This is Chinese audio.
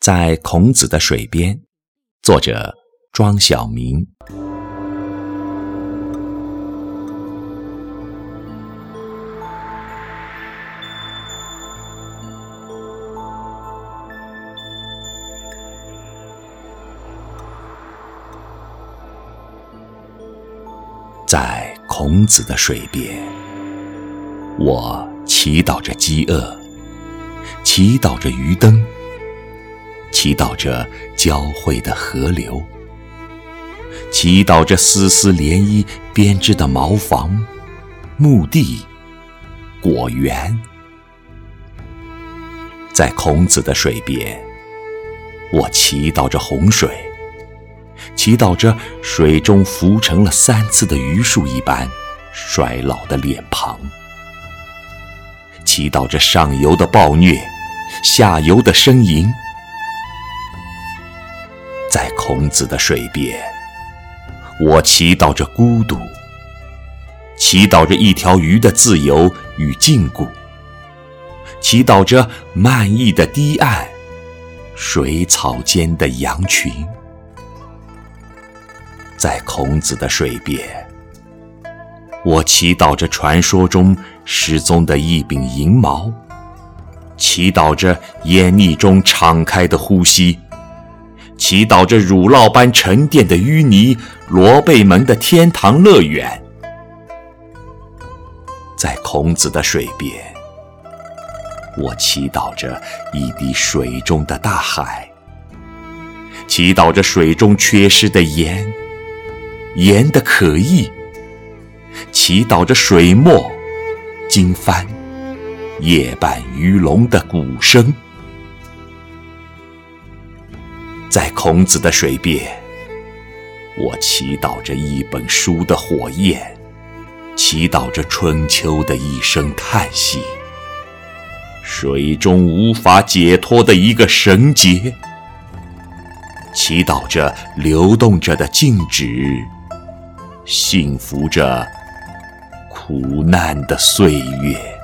在孔子的水边，作者庄晓明。在孔子的水边，我祈祷着饥饿，祈祷着鱼灯。祈祷着交汇的河流，祈祷着丝丝涟漪编织的茅房、墓地、果园。在孔子的水边，我祈祷着洪水，祈祷着水中浮沉了三次的榆树一般衰老的脸庞，祈祷着上游的暴虐，下游的呻吟。在孔子的水边，我祈祷着孤独，祈祷着一条鱼的自由与禁锢，祈祷着漫溢的堤岸，水草间的羊群。在孔子的水边，我祈祷着传说中失踪的一柄银矛，祈祷着烟腻中敞开的呼吸。祈祷着乳酪般沉淀的淤泥，罗贝门的天堂乐园，在孔子的水边，我祈祷着一滴水中的大海，祈祷着水中缺失的盐，盐的可意，祈祷着水墨、经幡、夜半鱼龙的鼓声。孔子的水边，我祈祷着一本书的火焰，祈祷着春秋的一声叹息，水中无法解脱的一个绳结，祈祷着流动着的静止，幸福着苦难的岁月。